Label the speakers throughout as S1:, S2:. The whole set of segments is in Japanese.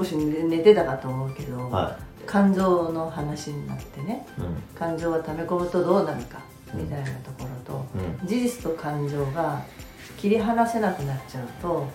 S1: 少し寝てたかと思うけど、
S2: は
S1: 感情の話になってね
S2: いうん。
S1: 感情は溜め込むとどうなるかみたいなところと、
S2: う
S1: 事実と感情が切り離せなくなっちゃうと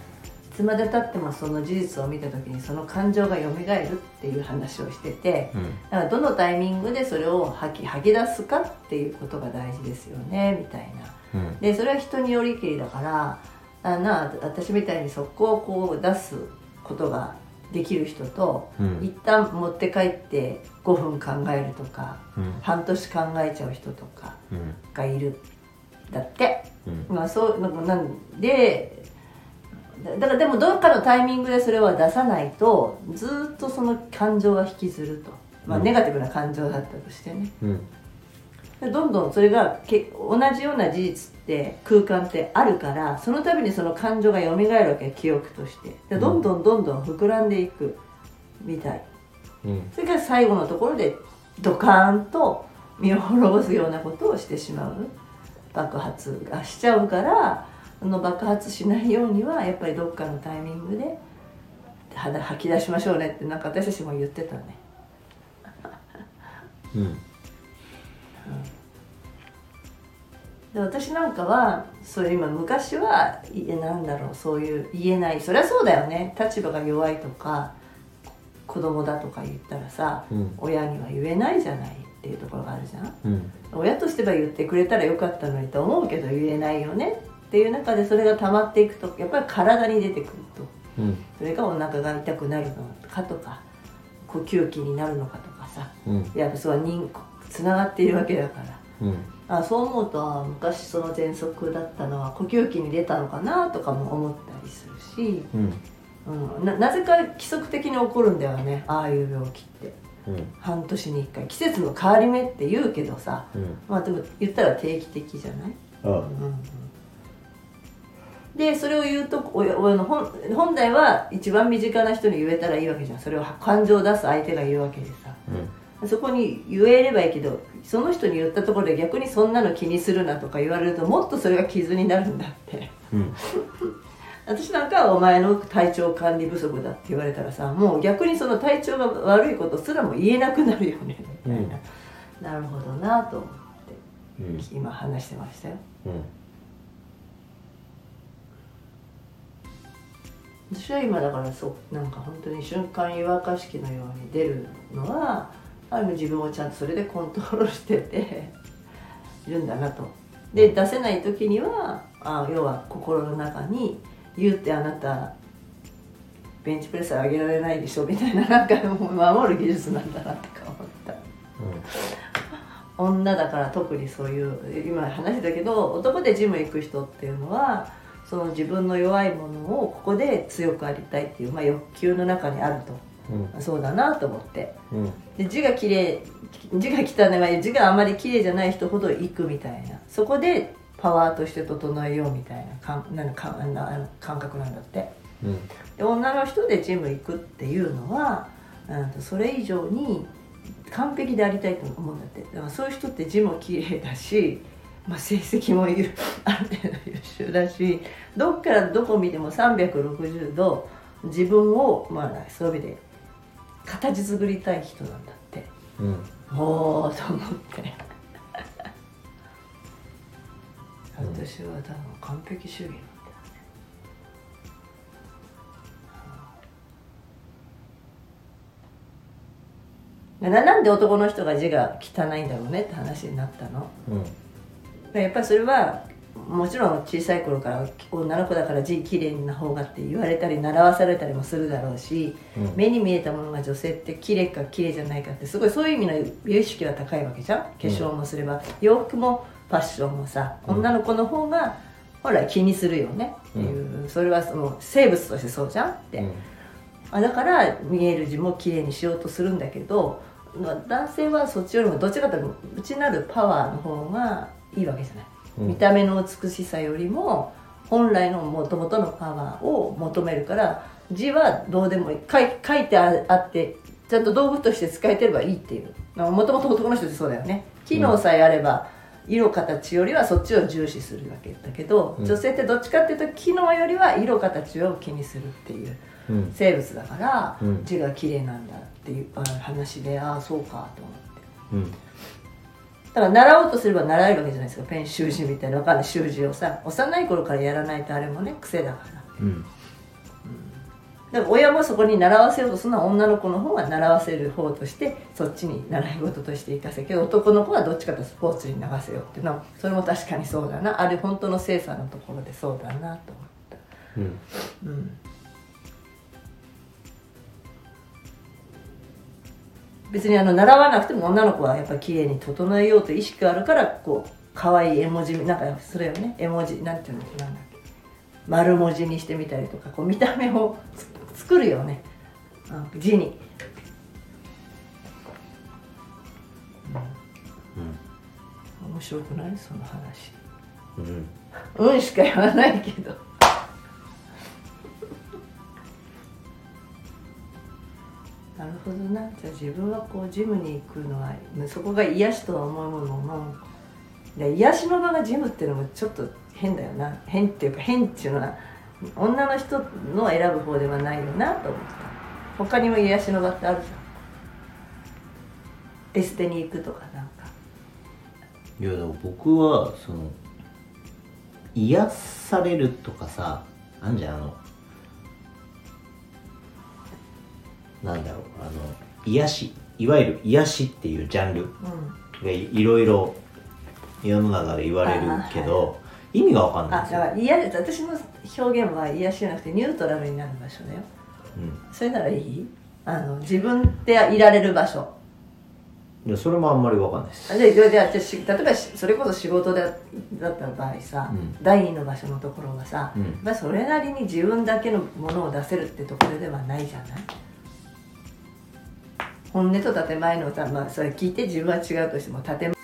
S1: いつまでたってもその事実を見た時にその感情が蘇るっていう話をしてて
S2: うん。
S1: だからどのタイミングでそれを吐き吐き出すかっていうことが大事ですよねみたいな。
S2: うん。
S1: でそれは人によりきりだからあな私みたいに速攻をこう出すことができる人と、
S2: うん。
S1: 一旦持って帰って5分考えるとか
S2: うん。
S1: 半年考えちゃう人とか
S2: うん。
S1: がいる。だって、
S2: うん。
S1: まあ、そうなんなんでだだからでもどっかのタイミングでそれは出さないとずっとその感情が引きずると、まあ、
S2: うん。
S1: ネガティブな感情だったとしてね、どんどんそれがけ同じような事実って空間ってあるからその度にその感情が蘇るわけ記憶として。でどんどんどんどん膨らんでいくみたい。
S2: うん。
S1: それから最後のところでドカーンと身を滅ぼすようなことをしてしまう。爆発がしちゃうからその爆発しないようにはやっぱりどっかのタイミングで肌吐き出しましょうねってなんか私たちも言ってたね。
S2: うん
S1: で私なんかはそれ今昔はいやなんだろうそういう言えないそりゃそうだよね。立場が弱いとか子供だとか言ったらさ
S2: うん。
S1: 親には言えないじゃないっていうところがあるじゃん。
S2: うん。
S1: 親としては言ってくれたらよかったのにと思うけど言えないよね。っていう中でそれが溜まっていくとやっぱり体に出てくると。
S2: うん。
S1: それがお腹が痛くなるのかとか呼吸器になるのかとかさ。
S2: うん。
S1: やっぱそう人つながっているわけだから。
S2: うん。
S1: あそう思うとあ昔その喘息だったのは呼吸器に出たのかなとかも思ったりするし、
S2: うん。
S1: うん、ななぜか規則的に起こるんだよね。ああいう病気って。
S2: うん。
S1: 半年に1回。季節の変わり目って言うけどさ。
S2: うん。
S1: まあでも言ったら定期的じゃない、
S2: あ
S1: うんうん、でそれを言うと親親の本本来は一番身近な人に言えたらいいわけじゃん。それを感情を出す相手が言うわけでさ。
S2: うん
S1: そこに言えればいいけどその人に言ったところで逆にそんなの気にするなとか言われるともっとそれが傷になるんだって。
S2: うん。
S1: 私なんかはお前の体調管理不足だって言われたらさもう逆にその体調が悪いことすらも言えなくなるよねみたいな、なるほどなと思って
S2: うん。
S1: 今話してましたよ。
S2: うん。
S1: 私は今だからそうなんか本当に瞬間湯沸かし器のように出るのは自分をちゃんとそれでコントロールしてて いるんだなと。で出せない時にはあ要は心の中に言うってあなたベンチプレス上げられないでしょみたいななんか守る技術なんだなとか思った。女だから特にそういう今話したけど男でジム行く人っていうのはその自分の弱いものをここで強くありたいっていう、まあ、欲求の中にある
S2: うん。
S1: とそうだなと思って。
S2: うん。
S1: で字が綺麗字が汚い字があまり綺麗じゃない人ほど行くみたいな。そこでパワーとして整えようみたいなかんなんかあのあの感覚なんだって。
S2: うん。
S1: で女の人でジム行くっていうのはうんとそれ以上に完璧でありたいと思うんだって。だからそういう人って字も綺麗だし、まあ、成績も優 ある程度優秀だしどっからどこ見ても360度自分を、まあ、そういう意味で形作りたい人なんだって。
S2: うん。
S1: おおと思って。私は多分完璧主義なんだよね。ななんで男の人が字が汚いんだろうねって話になったの。
S2: うん。
S1: やっぱりそれはもちろん小さい頃から女の子だから字きれいな方がって言われたり習わされたりもするだろうし、
S2: うん。
S1: 目に見えたものが女性って綺麗か綺麗じゃないかってすごいそういう意味の美意識は高いわけじゃん。化粧もすれば、洋服もファッションもさ
S2: うん。
S1: 女の子の方が本来気にするよねっていう、それはその生物としてそうじゃんって、
S2: うん。
S1: あだから見える字も綺麗にしようとするんだけどまあ男性はそっちよりもどちらかというと内なるパワーの方がいいわけじゃない、
S2: うん
S1: 見た目の美しさよりも本来のもともとのパワーを求めるから字はどうでもいい。書いてああってちゃんと道具として使えてればいいっていう。もともと男の人ってそうだよね。機能さえあれば、色形よりはそっちを重視するわけだけど、
S2: うん。
S1: 女性ってどっちかっていうと機能よりは色形を気にするっていう
S2: うん。
S1: 生物だから
S2: うん。
S1: 字が綺麗なんだっていうあ話でああそうかと思って。
S2: うん
S1: だから習おうとすれば習えるわけじゃないですかペン習字みたいな。わかんない習字をさ幼い頃からやらないとあれもね癖だから。
S2: うん。
S1: だから親もそこに習わせようとするのは女の子の方が習わせる方としてそっちに習い事として生かせるけど男の子はどっちかとスポーツに流せようっていうのはそれも確かにそうだな。あれ本当の精査のところでそうだなと思った。
S2: うん。
S1: うん別にあの習わなくても女の子はやっぱり綺麗に整えようという意識があるからこう可愛い絵文字なんかそれをね絵文字なんていうのなんだっけ丸文字にしてみたりとかこう見た目をつ作るよね、うん、字に、うん、面白くない？その話。
S2: うん。
S1: うんしか言わないけどほどな。じゃあ自分はこうジムに行くのはそこが癒しとは思うものので癒しの場がジムっていうのもちょっと変だよな。変っていうか変っていうのは女の人の選ぶ方ではないよなと思った。他にも癒しの場ってあるじゃん。エステに行くとかなんか。
S2: いやでも僕はその癒されるとかさあんじゃんあのなんだろうあの癒しいわゆる癒しっていうジャンル
S1: うん。
S2: がいいろいろ世の中で言われるけど、意味がわかんないんですよ、
S1: あだから癒私の表現は癒しじゃなくてニュートラルになる場所だよ。それならいい？あの自分でいられる場所。
S2: うん、でそれもあんまりわかんないです。
S1: ででで例えばしそれこそ仕事だだった場合さ、
S2: うん。
S1: 第二の場所のところがさ、
S2: うん。
S1: まあ、それなりに自分だけのものを出せるってところではないじゃない？本音と建前のさ、まあ、それ聞いて自分は違うとしても建